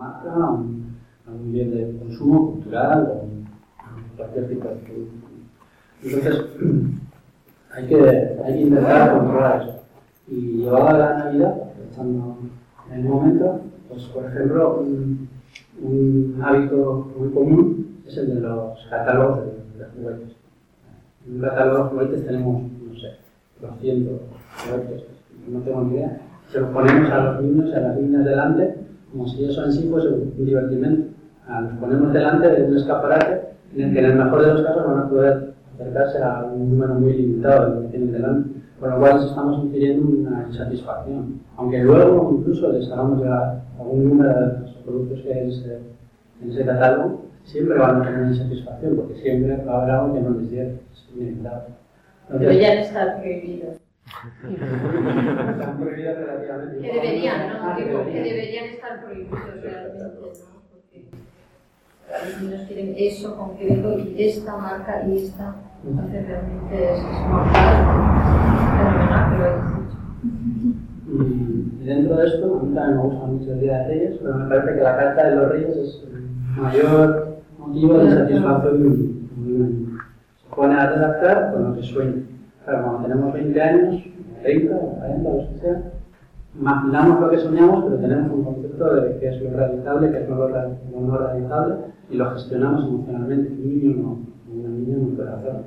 marca, un, un bien de consumo cultural o cualquier tipo de producto. Entonces, hay que, hay que intentar controlar eso. Y llevado a la Navidad, aprovechando el momento, pues por ejemplo, un, un hábito muy común es el de los catálogos de, de juguetes. En un catálogo de juguetes tenemos, no sé, 200 juguetes, no tengo ni idea. Se los ponemos a los niños y a las niñas delante, como si eso en sí fuese un divertimento. Ah, Los ponemos delante de un escaparate en el que en el mejor de los casos van a poder acercarse a un número muy limitado de lo que tienen delante. Con lo cual les estamos infiriendo una insatisfacción. Aunque luego incluso les hagamos llegar algún número de los productos que hay en ese, en ese catálogo, siempre van a tener insatisfacción, porque siempre va a haber algo que no les llegue. Es inevitable. Entonces, Deberían estar prohibidos. Están prohibidas relativamente. Que deberían, ¿no? Ah, que que deberían. estar prohibidos realmente, ¿no? Porque los niños quieren eso concreto y esta marca y esta. Entonces realmente es, es. Fenomenal hayas dicho. Y dentro de esto, a mí también me gusta mucho el Día de Reyes, pero me parece que la carta de los Reyes es el mayor motivo de satisfacción. Se pone a redactar con lo que sueña. Claro, cuando tenemos 20 años, 30 o 40, o lo que sea, imaginamos lo que soñamos, pero tenemos un concepto de qué es lo realizable, qué es lo, no realizable, y lo gestionamos emocionalmente. Un niño no, un niño no puede hacerlo.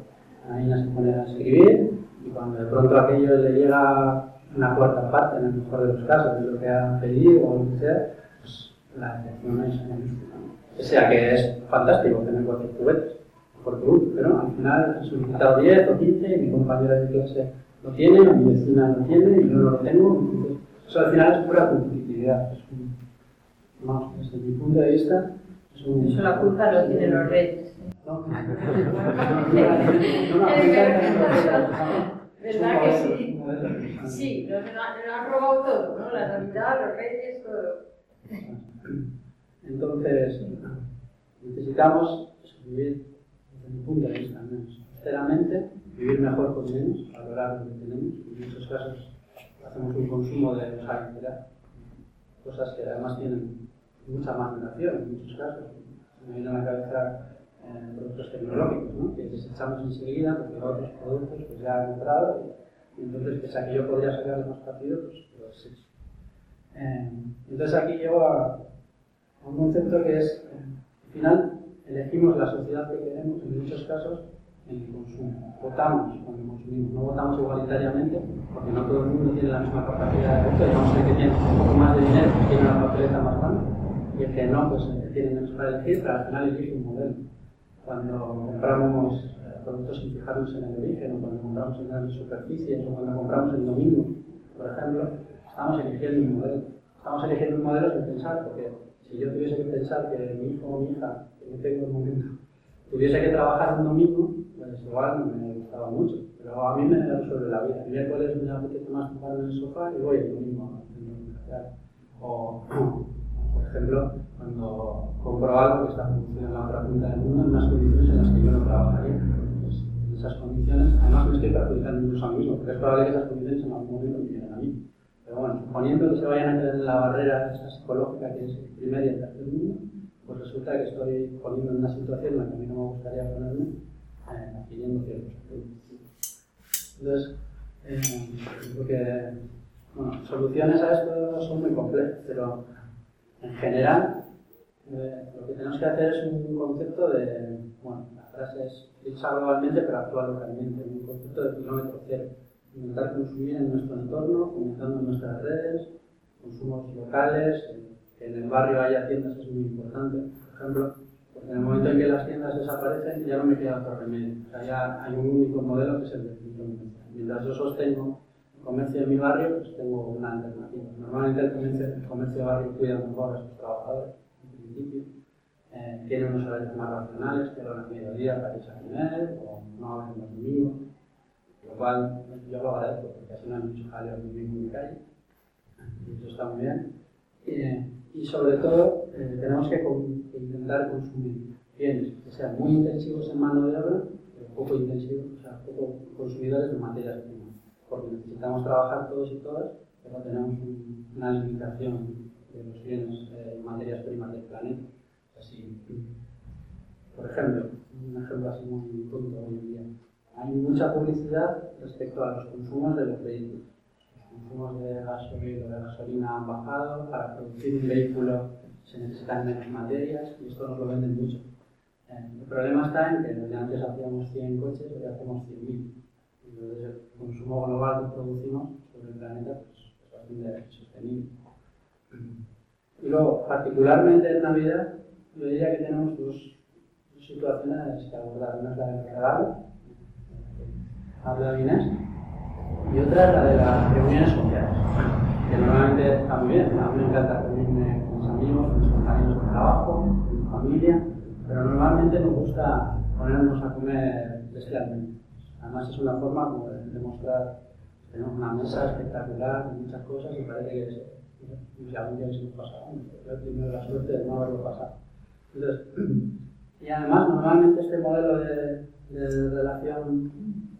La niña se pone a escribir, y cuando de pronto aquello le llega una cuarta parte, en el mejor de los casos, de lo que ha pedido o lo que sea, pues la decepción es mayúscula. ¿no? O sea que es fantástico tener cualquier juguete, porque uno, pero al final he solicitado 10 o 15 y mi compañera de clase lo tiene, o mi vecina lo tiene y yo no lo tengo. Entonces, eso al final es pura competitividad. Es un, vamos, desde mi punto de vista, es un. Eso la culpa lo tienen los reyes. ¿eh? No, ¿Verdad que sí? Sí, lo lo han robado todo, ¿no? La Navidad, los reyes, todo. Entonces, necesitamos vivir, desde mi punto de vista, al menos, sinceramente, vivir mejor con menos, valorar lo que tenemos. En muchos casos hacemos un consumo de usabilidad, cosas que además tienen mucha más duración en muchos casos. Me viene a la cabeza eh, productos tecnológicos, ¿no? que desechamos enseguida porque otros productos pues, ya han entrado y, entonces, pese a que yo podría sacarle más partido, pues lo desecho. Eh, entonces aquí llego a, a un concepto que es, eh, al final, elegimos la sociedad que queremos en muchos casos en el consumo. Votamos cuando consumimos, no votamos igualitariamente porque no todo el mundo tiene la misma capacidad de voto. Digamos el que tiene un poco más de dinero pues tiene una papeleta más grande y el que no, pues tiene menos para elegir, pero al final elige un modelo. Cuando compramos eh, productos sin fijarnos en el origen, o cuando compramos en grandes superficies, o cuando compramos el domingo, por ejemplo, estamos eligiendo un modelo. Estamos eligiendo un modelo sin pensar, porque si yo tuviese que pensar que mi hijo o mi hija, que no tengo el momento, tuviese que trabajar un domingo, pues igual no me gustaba mucho. Pero a mí me resuelve la vida. El miércoles me apetece más tumbarme en el sofá y voy el domingo a. O, por ejemplo, cuando compro algo que está producido en la otra punta del mundo en unas condiciones en las que yo no trabajaría. Pues, en esas condiciones, además me estoy perjudicando incluso a mí mismo, porque es probable que esas condiciones en algún momento me lleguen a mí. Pero bueno, suponiendo que se vayan a quedar en la barrera psicológica que es el primer y el tercer mundo, pues resulta que estoy poniendo en una situación en la que a mí no me gustaría ponerme, eh, adquiriendo ciertos. Entonces, eh, bueno, soluciones a esto son muy complejas, pero en general eh, lo que tenemos que hacer es un concepto de, bueno, la frase es dicha globalmente pero actúa localmente, un concepto de kilómetro cero. Intentar consumir en nuestro entorno, comunicando en nuestras redes, consumos locales, que en el barrio haya tiendas es muy importante. Por ejemplo, porque en el momento en que las tiendas desaparecen ya no me queda otro remedio. O sea, ya hay un único modelo que es el. Mientras yo sostengo el comercio de mi barrio, pues tengo una alternativa. Normalmente el comercio, el comercio de barrio cuida mejor a sus trabajadores, en principio. Eh, tiene unos horarios más racionales, que a mediodía para irse a comer, o no abren los domingos. Lo cual yo lo agradezco, porque así no hay mucho jaleo vivir en mi calle. Eso está muy bien. Eh, y sobre todo, eh, tenemos que, con- intentar consumir bienes que sean muy intensivos en mano de obra, pero poco intensivos, o sea, poco consumidores de materias primas. Porque necesitamos trabajar todos y todas, pero tenemos un- una limitación de los bienes eh, materias primas del planeta. Así, por ejemplo, un ejemplo así muy tonto hoy en día. Hay mucha publicidad respecto a los consumos de los vehículos. Los consumos de gasolina, de gasolina han bajado, para producir un vehículo se necesitan menos materias y esto nos lo venden mucho. Eh, el problema está en que desde antes hacíamos 100 coches, hoy hacemos 100.000. Entonces el consumo global que producimos sobre el planeta pues, es bastante sostenible. Y luego, particularmente en Navidad, yo diría que tenemos dos, situaciones que abordar. Una es la del regalo, habla Inés, y otra es la de las reuniones sociales, que normalmente está muy bien. A mí me encanta reunirme con mis amigos, con mis compañeros de trabajo, con mi familia, pero normalmente nos gusta ponernos a comer bestialmente. Además es una forma como de demostrar tenemos una mesa espectacular, muchas cosas y parece que es, y algún día se nos pasado. Yo he tenido la suerte de no haberlo pasado. Entonces, y además normalmente este modelo de, de relación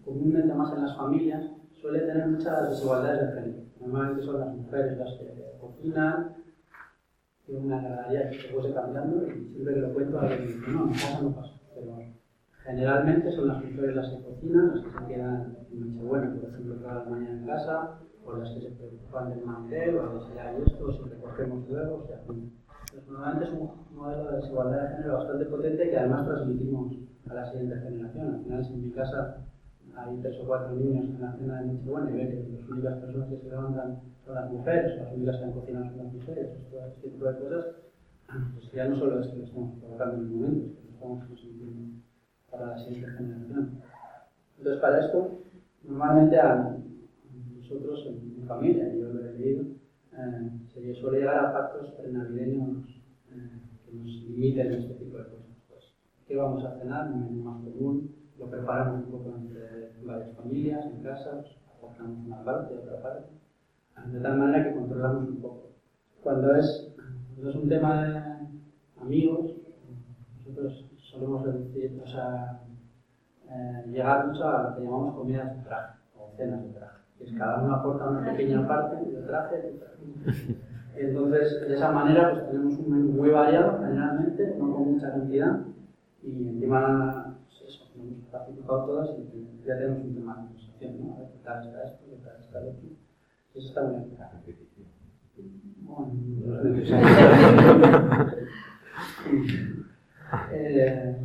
comúnmente más en las familias suele tener muchas desigualdades de género. Normalmente son las mujeres las que cocinan, tiene una agradaría que se fuese cambiando y siempre que lo cuento alguien dice, no, en casa no pasa. Pero generalmente son las mujeres las que cocinan, las que se quedan en Nochebuena, por ejemplo, cada mañana en casa, o las que se preocupan del mantel, o de si hay esto, si recogemos luego, o. Entonces, normalmente es un modelo de desigualdad de género bastante potente que además transmitimos a la siguiente generación. Al final, si en mi casa hay tres o cuatro niños en la cena de Nochebuena y ve que las únicas personas que se levantan son las mujeres, las únicas que han cocinado son las mujeres, todo este tipo de cosas, pues ya no solo es que lo estamos provocando en el momento, es que lo estamos consiguiendo para la siguiente generación. Entonces, para esto, normalmente a nosotros en mi familia, yo lo he leído, eh, se suele llegar a pactos prenavideños eh, que nos limiten este tipo de cosas. Pues, ¿Qué vamos a cenar? Un menú más común, lo preparamos un poco entre varias familias, en casa, aportamos una parte, otra parte de tal manera que controlamos un poco. Cuando es, es un tema de amigos, nosotros solemos decir, o sea, eh, llegar mucho a lo que llamamos comidas de traje o cenas de traje. Que es cada uno aporta una pequeña parte de traje, de traje. Entonces, de esa manera, pues tenemos un menú muy variado generalmente, no con mucha cantidad, y encima, hemos participado todas y ya tenemos un tema de conversación, ¿no? A ver qué tal está esto, qué tal está lo otro. Eso está muy bien. eh,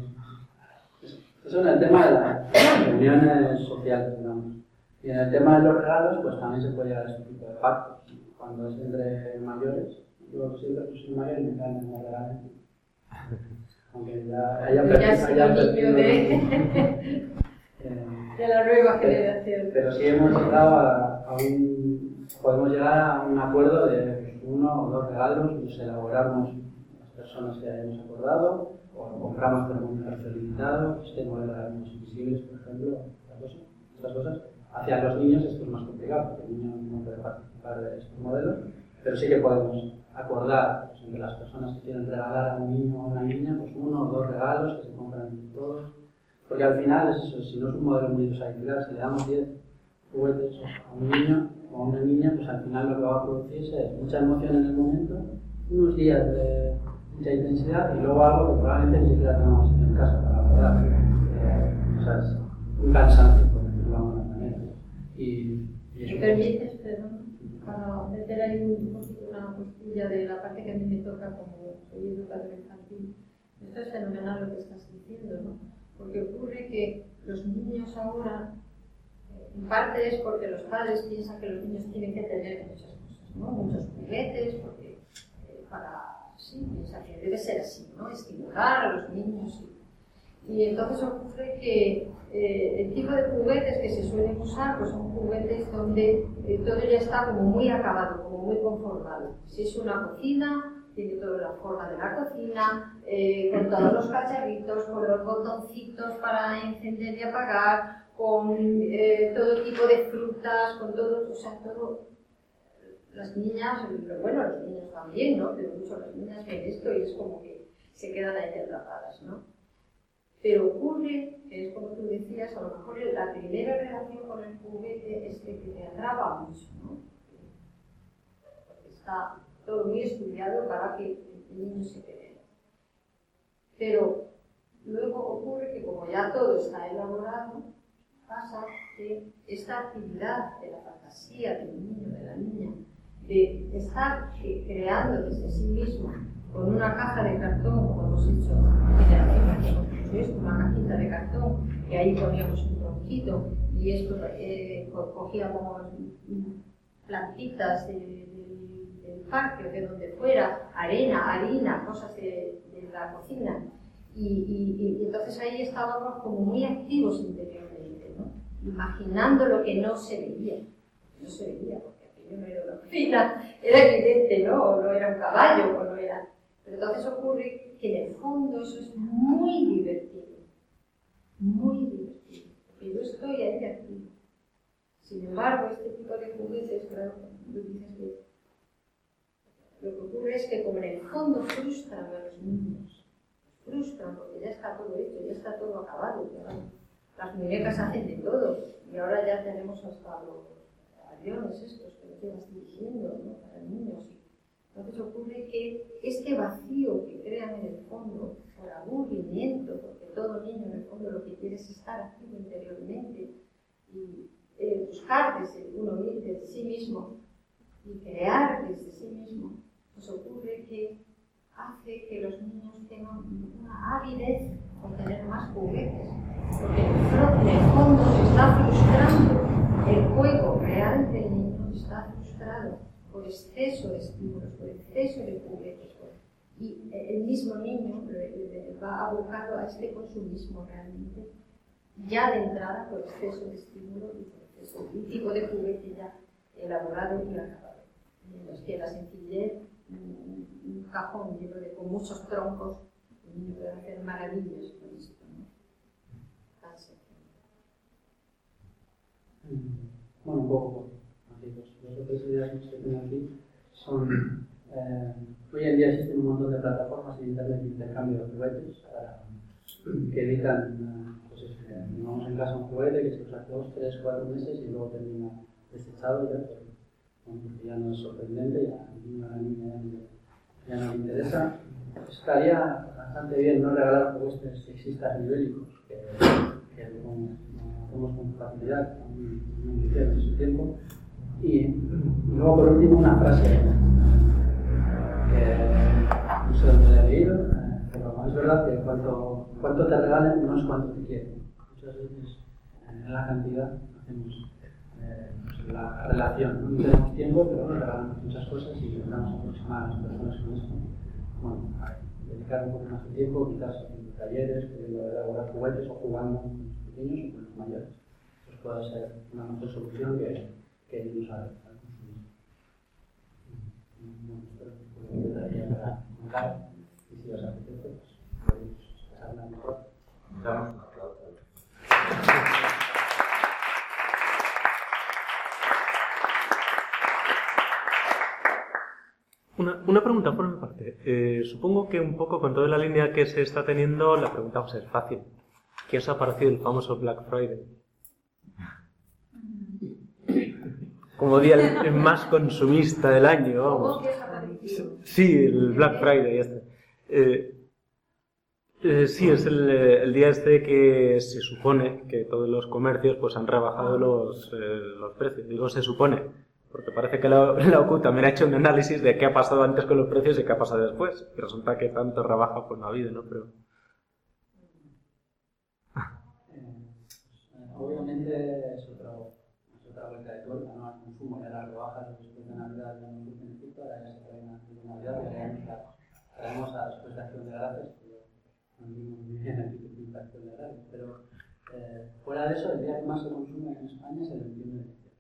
eso en el tema de las reuniones sociales, digamos. Y en el tema de los regalos, pues también se puede llegar a ese tipo de pactos. Cuando es entre mayores, yo siempre soy mayor y me encanta que me regalen. Aunque ya haya perdido. de... de la nueva generación. Pero sí hemos llegado a, a un podemos llegar a un acuerdo de uno o dos regalos, los elaboramos las personas que hayamos acordado, o compramos con un precio limitado, este modelo de los invisibles, por ejemplo, estas cosas. Hacia los niños esto es más complicado, porque el niño no puede participar de estos modelos, pero sí que podemos acordar pues, entre las personas que quieren regalar a un niño o a una niña, pues uno o dos regalos que se compran todos, porque al final es eso, si no es un modelo muy usado, si le damos 10 juguetes a un niño, o una niña, pues al final lo que va a producirse es mucha emoción en el momento, unos días de mucha intensidad y luego algo que probablemente ni siquiera tengamos en casa para poder eh, o sea, es un cansancio, por decirlo de alguna manera. Y, y ¿Me permites, perdón, meter ahí un de la parte que a mí me toca como soy educador infantil? Esto es fenomenal lo que estás diciendo, ¿no? Porque ocurre que los niños ahora en parte es porque los padres piensan que los niños tienen que tener muchas cosas, ¿no? muchos juguetes, porque eh, para, sí, piensan que debe ser así, ¿no? estimular a los niños. Y, entonces ocurre que eh, el tipo de juguetes que se suelen usar pues son juguetes donde eh, todo ya está como muy acabado, como muy conformado. Si es una cocina, tiene toda la forma de la cocina, eh, con todos los cacharritos, con los botoncitos para encender y apagar, con eh, todo tipo de frutas, con todo, o sea, todo. Las niñas, bueno, los niños también, ¿no? Pero mucho las niñas ven esto y es como que se quedan ahí atrapadas, ¿no? Pero ocurre, que es como tú decías, a lo mejor la primera relación con el juguete es que te atrapa mucho, ¿no? Está todo muy estudiado para que el niño se quede. Pero luego ocurre que como ya todo está elaborado, pasa que esta actividad de la fantasía del niño, de la niña, de estar creando desde sí mismo con una caja de cartón, como hemos hecho una cajita de cartón, y ahí poníamos un tronquito y esto eh, cogíamos plantitas del parque o de donde fuera, arena, harina, cosas de, la cocina. Y, entonces ahí estábamos como muy activos interiormente, imaginando lo que no se veía. No se veía, porque aquello no era una cocina, era evidente, ¿no? O no era un caballo, o no era pero entonces ocurre que en el fondo eso es muy divertido, muy divertido, porque yo estoy ahí aquí. Sin embargo, este tipo de juguetes, claro, tú dices que lo que ocurre es que como en el fondo frustran a los niños, frustran porque ya está todo hecho, ya está todo acabado, las muñecas hacen de todo y ahora ya tenemos hasta los aviones estos que lo llevas dirigiendo ¿no? para niños entonces ocurre que este vacío que crean en el fondo, por aburrimiento, porque todo niño en el fondo lo que quiere es estar activo interiormente y eh, buscar desde uno desde sí mismo y crear desde sí mismo, pues ocurre que hace que los niños tengan una avidez por tener más juguetes, porque en el fondo se está frustrando el juego real del niño, exceso de estímulos, por exceso de juguetes. Y el mismo niño va abocado a este consumismo realmente, ya de entrada por exceso de estímulo y por exceso de un tipo de juguete ya elaborado y acabado. Mientras que la sencillez, un cajón lleno de, con muchos troncos, el niño puede hacer maravillas con esto. ¿no? Tan sencillo. Bueno, un poco las otras ideas que tengo aquí son, eh, hoy en día existen un montón de plataformas en Internet de intercambio de juguetes que evitan, uh, pues es que en casa un juguete que se usa dos, tres, cuatro meses y luego termina desechado ya, pues, ya no es sorprendente, ya ya, no le interesa. Estaría bastante bien no regalar juguetes sexistas ni bélicos, que, que hacemos con facilidad, en su tiempo, y luego, por último, una frase que no sé dónde la he leído, pero es verdad que cuanto, cuanto te regalen no es cuanto te quieren. Muchas veces en la cantidad hacemos eh, la relación. No tenemos tiempo, pero nos regalamos muchas cosas y intentamos aproximar a las personas con eso. Bueno, dedicar un poco más de tiempo, quizás haciendo talleres, pudiendo elaborar juguetes o jugando con los pequeños o con los mayores. Pues puede ser una mejor solución que que para contar y si os apetece, pues mejor. Damos un aplauso. Una, una, pregunta por mi parte. Eh, supongo que un poco con toda la línea que se está teniendo, la pregunta a ser fácil. ¿Qué os ha parecido el famoso Black Friday? Como día el, más consumista del año. Vamos. Sí, el Black Friday. Este. Eh, eh, sí, es el, el, día este que se supone que todos los comercios pues han rebajado los, eh, los precios. Digo se supone, porque parece que la, la OCU también ha hecho un análisis de qué ha pasado antes con los precios y qué ha pasado después. Y resulta que tanto rebaja pues no ha habido, ¿no? Pero... Obviamente es otro otra vuelta de tuerca ¿no? al consumo, ya las rebajas de Navidad ya no surgen efecto, ahora ya se traen de Navidad, ya traemos a después de Acción de Gracias, que no vimos muy bien aquí que Acción de Gracias, pero eh, fuera de eso, el día que más se consume en España es el 21 de diciembre.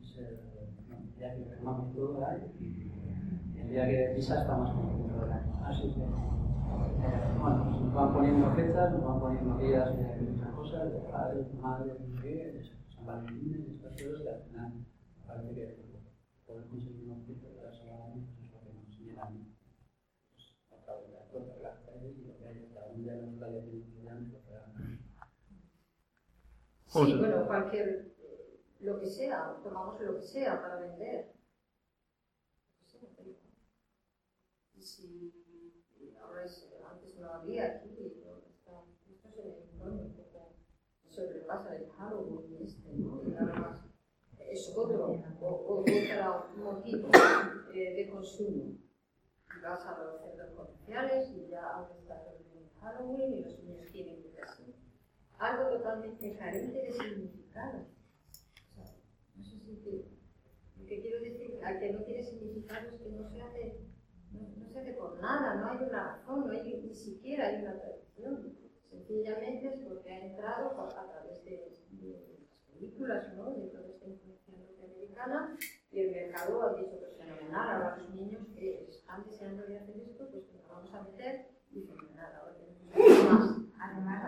Es el, no, el día que quemamos todo año y el día que pisa está más consumido del año. Así que, eh, bueno, pues nos van poniendo fechas, nos van poniendo días de muchas cosas, de padres, madres, de qué, Valentín estas cosas que al final parece que poder conseguir un objeto de la sola pues es lo que nos llena pues, a través de la puerta de las calles y lo que hay cada un día en los calles de lo que hagan. Sí, bueno, cualquier, lo que sea, tomamos lo que sea para vender. si ahora es, antes no había aquí, ¿no? Está, esto se impone un poco, sobrepasa el Halloween este, ¿no? Y además es otro, o, otro motivo eh, de consumo. Vas a los centros comerciales y ya ahora está el Halloween y los niños quieren que así. Algo totalmente carente de significado. O sea, no sé si te, lo que quiero decir, al que no tiene significado es que no se hace no, se hace por nada, no hay una razón, no hay ni siquiera hay una tradición. Sencillamente es porque ha entrado a través de, las películas, ¿no? de toda esta y el mercado ha dicho que es fenomenal. Ahora los niños que están deseando de hacer esto, pues lo vamos a meter y fenomenal. Ahora tenemos más. Además,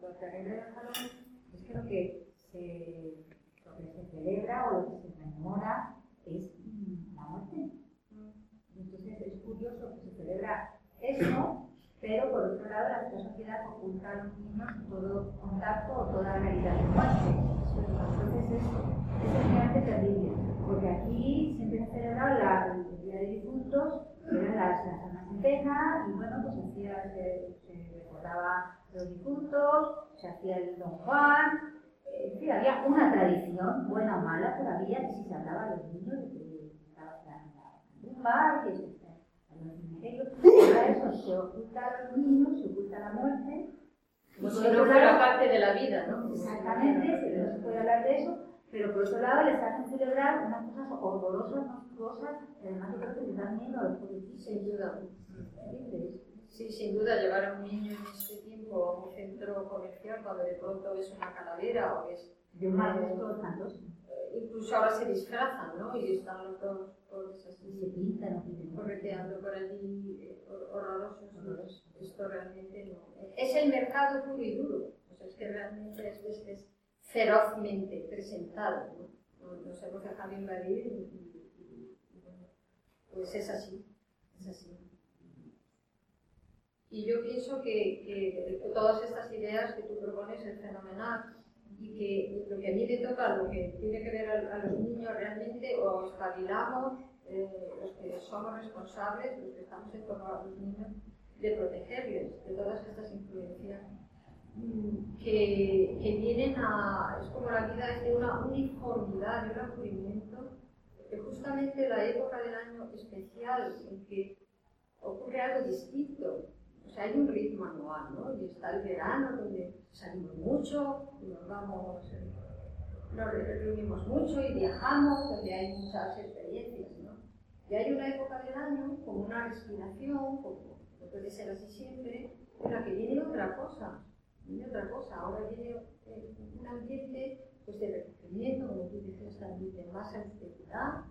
lo, lo terrible del Halloween es que lo que se, lo que se celebra o lo que se conmemora es la muerte es curioso que se celebra eso, pero por otro lado la sociedad oculta a los niños todo contacto o toda realidad de muerte. Entonces es, es realmente terrible, porque aquí siempre se celebraba la, Día de Difuntos, eran las, las almas en pena, y bueno, pues hacía, se, se recordaba los difuntos, se hacía el Don Juan, en fin, había una tradición, buena o mala, pero había que si se hablaba a los niños de que estaba en la tumba, que Ahora eso se oculta a los niños, se oculta la muerte. Como si no fuera parte de la vida, ¿no? Exactamente, no se puede hablar de eso, pero por otro lado les hacen celebrar unas cosas horrorosas, monstruosas, que además yo creo que les dan miedo a los políticos. Sin duda. Sí, sin duda, llevar a un niño en este tiempo a un centro comercial cuando de pronto es una calavera o es... De un mal espantoso incluso ahora se disfrazan, ¿no? Y están los dos, todos así, se pintan, correteando por allí, eh, horrorosos. Esto realmente no. Es el mercado puro y duro. O sea, es que realmente es, es, es ferozmente presentado, ¿no? Nos hemos dejado invadir y, y, y, y, bueno, pues es así, es así. Y yo pienso que, que todas estas ideas que tú propones es fenomenal y que lo que a mí le toca, lo que tiene que ver a, los niños realmente, o espabilamos eh, los que somos responsables, los que estamos en torno a los niños, de protegerles de todas estas influencias mm, que, vienen a, es como la vida es de una uniformidad, de un aburrimiento, que justamente la época del año especial en que ocurre algo distinto, o sea, hay un ritmo anual, ¿no? Y está el verano, donde salimos mucho, nos vamos, nos reunimos mucho y viajamos, donde hay muchas experiencias, ¿no? Y hay una época del año, como una respiración, como puede ser así siempre, en la que viene otra cosa, viene otra cosa. Ahora viene eh, un ambiente pues, de recogimiento, como tú dices de más austeridad,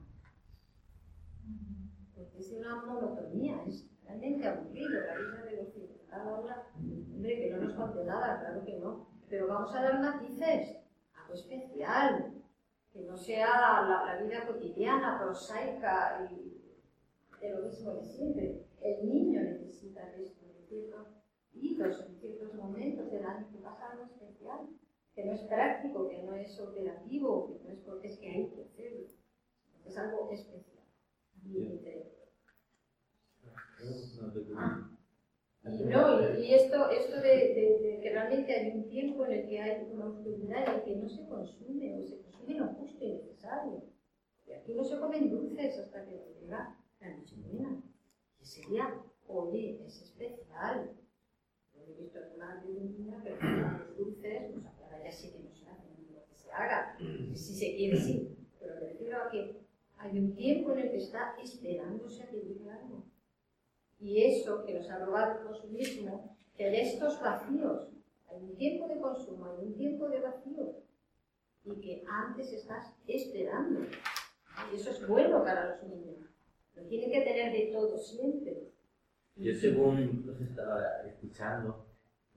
porque es una monotonía, es realmente aburrido la vida de ahora, hombre, que no nos cuente nada, claro que no, pero vamos a dar matices, algo especial, que no sea la, vida cotidiana, prosaica y de lo mismo de siempre. El niño necesita esto, de ciertos hitos, en ciertos momentos del año que pasa algo especial, que no es práctico, que no es operativo, que no es porque es que hay que hacerlo, es algo especial. Y, y, no, y, esto, esto de, de, que realmente hay un tiempo en el que hay una oscuridad en el que no se consume o se consume lo justo y necesario. Y aquí no se comen dulces hasta que llega la noche buena. Y sería, oye, es especial. Yo he visto alguna niña, pero los dulces, pues ahora ya sí que no se hacen lo que se haga. Si se quiere, sí. Pero me refiero a que hay un tiempo en el que está esperándose a que llegue algo. Y eso que nos ha robado el consumismo, que de estos vacíos, hay un tiempo de consumo, hay un tiempo de vacío, y que antes estás esperando. Y eso es bueno para los niños. Lo tienen que tener de todo siempre. Yo según los estaba escuchando,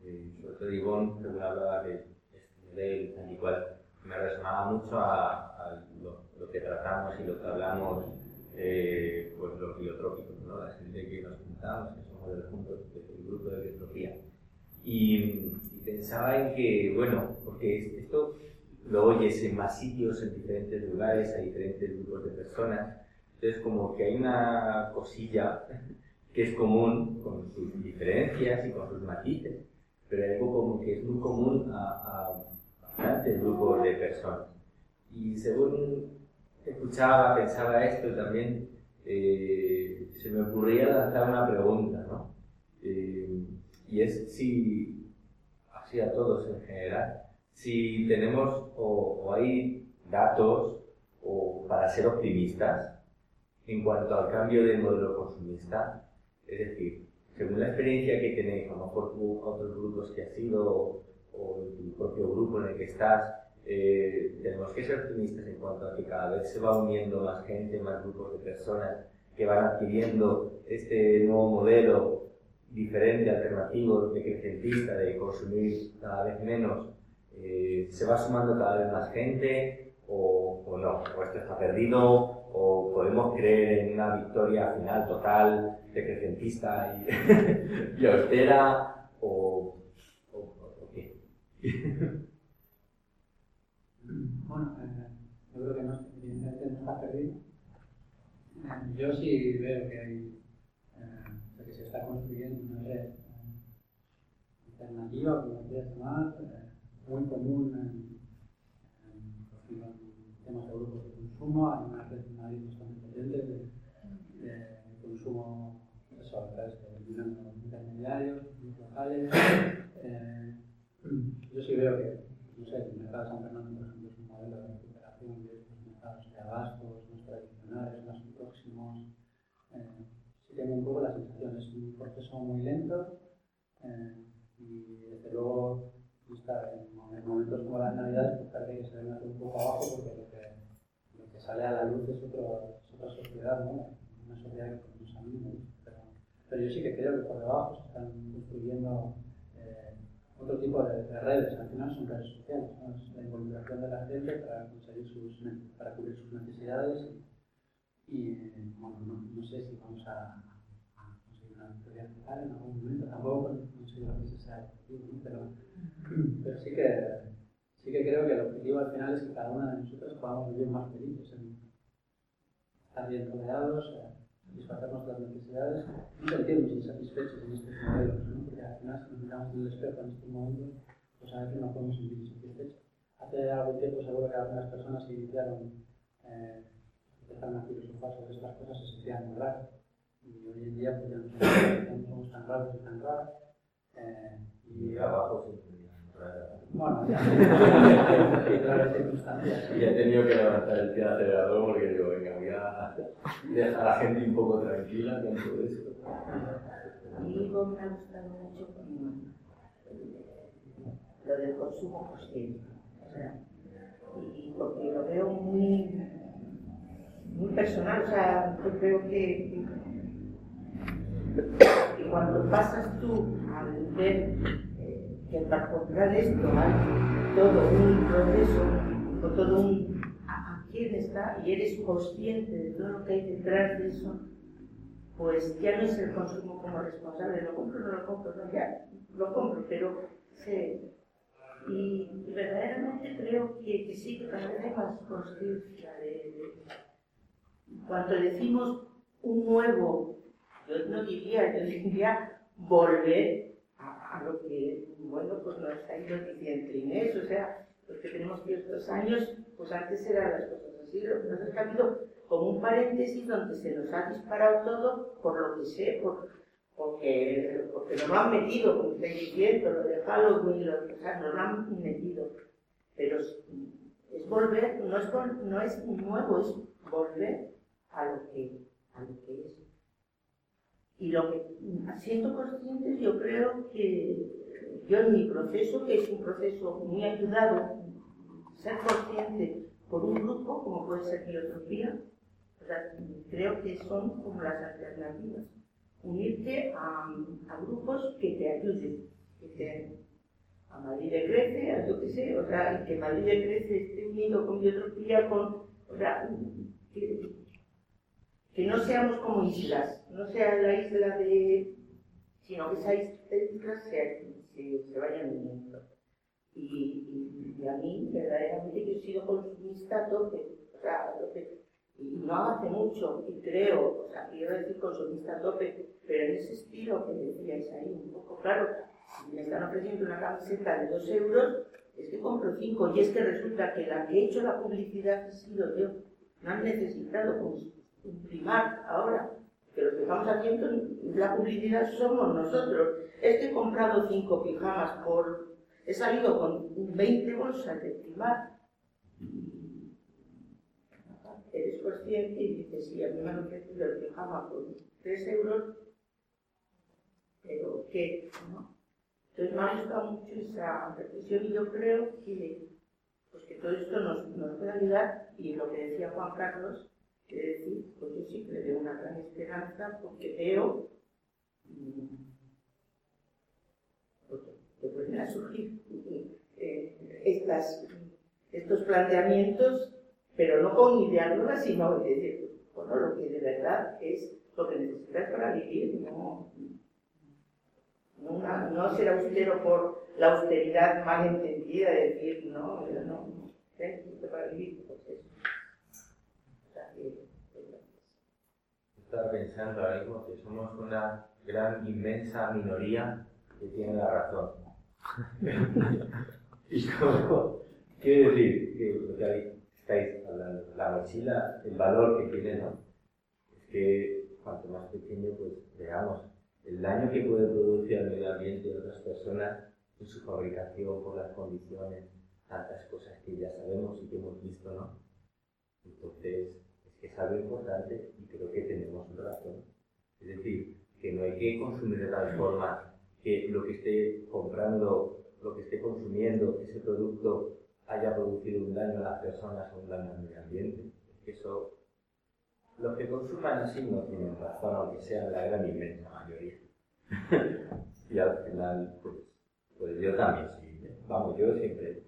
eh, sobre todo Ivonne, según hablaba de nivel tal y cual, me resonaba mucho a, lo, lo, que tratamos y lo que hablamos eh, pues los biotrópicos, ¿no? la gente que nos juntamos, que somos del, punto, del grupo de biotropía. Y, y, pensaba en que, bueno, porque esto lo oyes en más sitios, en diferentes lugares, a diferentes grupos de personas, entonces como que hay una cosilla que es común con sus diferencias y con sus matices, pero hay algo como que es muy común a, a bastantes grupos de personas. Y según escuchaba, pensaba esto también, eh, se me ocurría lanzar una pregunta, ¿no? Eh, y es si, así a todos en general, si tenemos o, o hay datos o para ser optimistas en cuanto al cambio de modelo consumista, es decir, según la experiencia que tenéis, a lo mejor tú, otros grupos que has sido o tu propio grupo en el que estás, eh, tenemos que ser optimistas en cuanto a que cada vez se va uniendo más gente, más grupos de personas que van adquiriendo este nuevo modelo diferente, alternativo, decrecentista, de consumir cada vez menos, eh, se va sumando cada vez más gente o, o no, o esto está perdido, o podemos creer en una victoria final total, decrecentista y, y austera, o, o, o qué. Bueno, eh, yo creo que no, evidentemente no está perdido. Eh, yo sí veo que hay, eh, que se está construyendo una red eh, alternativa, como quieras llamar, eh, muy común en, temas de grupos de consumo, hay una red, red bastante potente de, de, consumo a través de intermediarios, locales. Yo sí veo que, no sé, el mercado de San Fernando, por ejemplo, es un modelo de recuperación de estos mercados de abastos más tradicionales, más próximos. Eh, sí tengo sensación, es un proceso muy lento eh, y desde luego está en, en, momentos como las navidades pues parece que se ven un poco abajo porque lo que, lo que sale a la luz es, otro, es otra sociedad, ¿no? una sociedad que nos amigos. Pero, pero yo sí que creo que por debajo se están construyendo eh, otro tipo de, de, redes, al final son redes sociales, ¿no? es la involucración de la gente para conseguir sus, para cubrir sus necesidades y bueno, no, no, sé si vamos a victoria total en algún momento, tampoco considero que ese sea el objetivo, ¿no? pero, pero sí, que, sí que creo que el objetivo al final es que cada una de nosotros podamos vivir más felices, en estar bien rodeados, eh, satisfacer nuestras necesidades y sentirnos insatisfechos en estos modelos, ¿no? porque al final si nos miramos en el espejo en estos momentos, pues a veces no podemos sentir insatisfechos. Hace algún tiempo seguro que algunas personas se iniciaron eh, empezaron a filosofar sobre estas cosas se sentían muy raras. Y hoy en día pues ya no somos, tan raros y tan raras. Eh, y, abajo se bueno, ya circunstancias. Y he tenido que levantar el pie acelerador porque digo, venga, voy a dejar a la gente un poco tranquila con todo esto. A mí me ha gustado mucho lo del consumo consciente. O sea, y porque lo veo muy muy personal, o sea, yo creo que, que cuando pasas tú al ver eh, que para comprar esto hay todo un proceso, o todo un a, quién está, y eres consciente de todo lo que hay detrás de eso, pues ya no es el consumo como responsable, lo compro o no lo compro, no, ya lo compro, pero sé. Y, y verdaderamente creo que, que sí, que cada vez hay más conciencia de, de cuando decimos un nuevo, yo no diría, yo diría volver a, lo que, bueno, pues nos está ido diciendo Inés, o sea, los que tenemos ciertos años, pues antes eran las cosas así, lo que que ha habido como un paréntesis donde se nos ha disparado todo, por lo que sé, por, porque, porque nos lo han metido, como estáis diciendo, lo de Halloween, lo, o sea, nos lo han metido, pero es volver, no es, no es nuevo, es volver a lo que, a lo que es. Y lo que, siendo conscientes, yo creo que yo en mi proceso, que es un proceso muy ayudado, ser consciente por un grupo, como puede ser filosofía, creo que son como las alternativas. Unirte a, grupos que te ayuden, a Madrid de Crece, a yo que sé, o sea, que Madrid de Crece esté unido con Biotropía, con, o sea, que no seamos como islas, no sea la isla de, sino que esa isla se, se, se vayan uniendo. Y, a mí, verdaderamente, yo he sido consumista tope, o sea, tope. y no hace mucho, y creo, o sea, quiero decir consumista tope, pero en ese estilo que decíais ahí, un poco claro, si me están ofreciendo una camiseta de dos euros, es que compro cinco, y es que resulta que la que he hecho la publicidad he sido yo, no han necesitado imprimar ahora, que lo que estamos haciendo la publicidad somos nosotros. Es que he comprado cinco pijamas por... He salido con 20 bolsas de primar eres consciente y dices, sí, a mí me han ofrecido el pijama por 3 euros, pero ¿qué? Entonces me ha gustado mucho esa reflexión y yo creo que, pues que todo esto nos, nos puede ayudar y lo que decía Juan Carlos, que decir, pues yo sí que le veo una gran esperanza porque veo pues, que pueden a surgir eh, estas, estos planteamientos pero no con ideas nuevas, sino decir, bueno, lo que de verdad es lo que necesitas para vivir, no, no, no ser austero por la austeridad mal entendida, de decir, no, yo no, necesito para vivir, pues eso. Estaba pensando ahora mismo que somos una gran, inmensa minoría que tiene la razón. y como, quiero decir que lo que estáis hablando, la mochila, el valor que tiene, ¿no? Es que cuanto más pequeño, pues veamos el daño que puede producir al medio ambiente y a otras personas en su fabricación, por las condiciones, tantas cosas que ya sabemos y que hemos visto, ¿no? Entonces, es algo importante y creo que tenemos razón. Es decir, que no hay que consumir de tal forma que lo que esté comprando, lo que esté consumiendo, ese producto haya producido un daño a las personas o un daño al medio ambiente. Eso, los que consuman así no tienen razón, aunque sea la gran inmensa mayoría. y al final, pues, pues yo también sí. Vamos, yo siempre,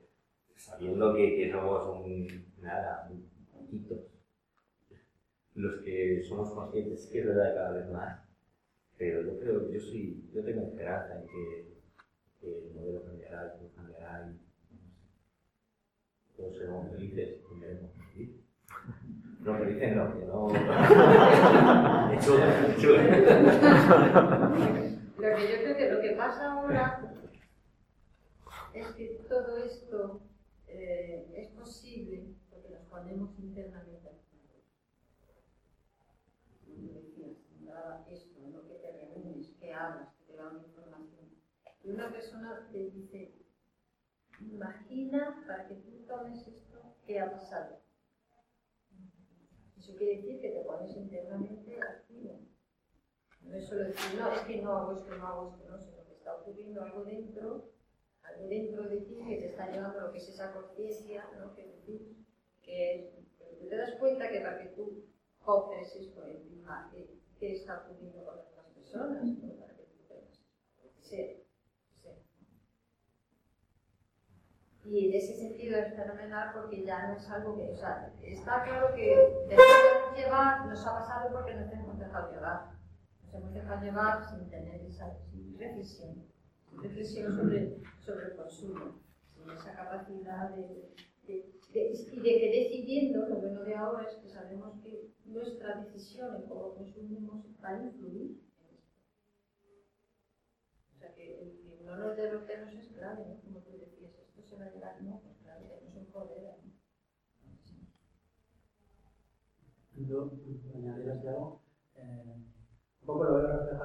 sabiendo que, que somos un, nada, un poquitos, los que somos conscientes que es verdad cada vez más, pero yo creo, yo sí, yo tengo esperanza en que, que el modelo cambiará, el cambiará y todos seremos felices y veremos feliz. No, felices no, que no. lo que yo creo que lo que pasa ahora es que todo esto eh, es posible porque nos ponemos internamente esto, en lo que te reúnes, que hablas, que te da una información. Y una persona te dice, imagina para que tú tomes esto que ha pasado. Eso quiere decir que te pones internamente activo. No es solo decir, no, es que no hago esto, no hago esto, no, sino que está ocurriendo algo dentro, algo dentro de ti que te está llevando lo que es esa conciencia, ¿no? Que decir, que, tú te das cuenta que para que tú coges esto que, que está ocurriendo con otras personas, ¿no? para que tú tengas, ser Y en ese sentido es fenomenal porque ya no es algo que, o sea, está claro que dejarnos llevar nos ha pasado porque nos hemos dejado llevar. Nos hemos dejado llevar sin tener esa reflexión, reflexión sobre, sobre el consumo, sin esa capacidad de, y de que decidiendo, lo bueno de ahora es que sabemos que nuestra decisión en cómo consumimos va a influir en esto. O sea, que, el que no nos derrotemos es clave, ¿no? se. Yo pues, añadiría que algo, eh, un poco lo veo reflejado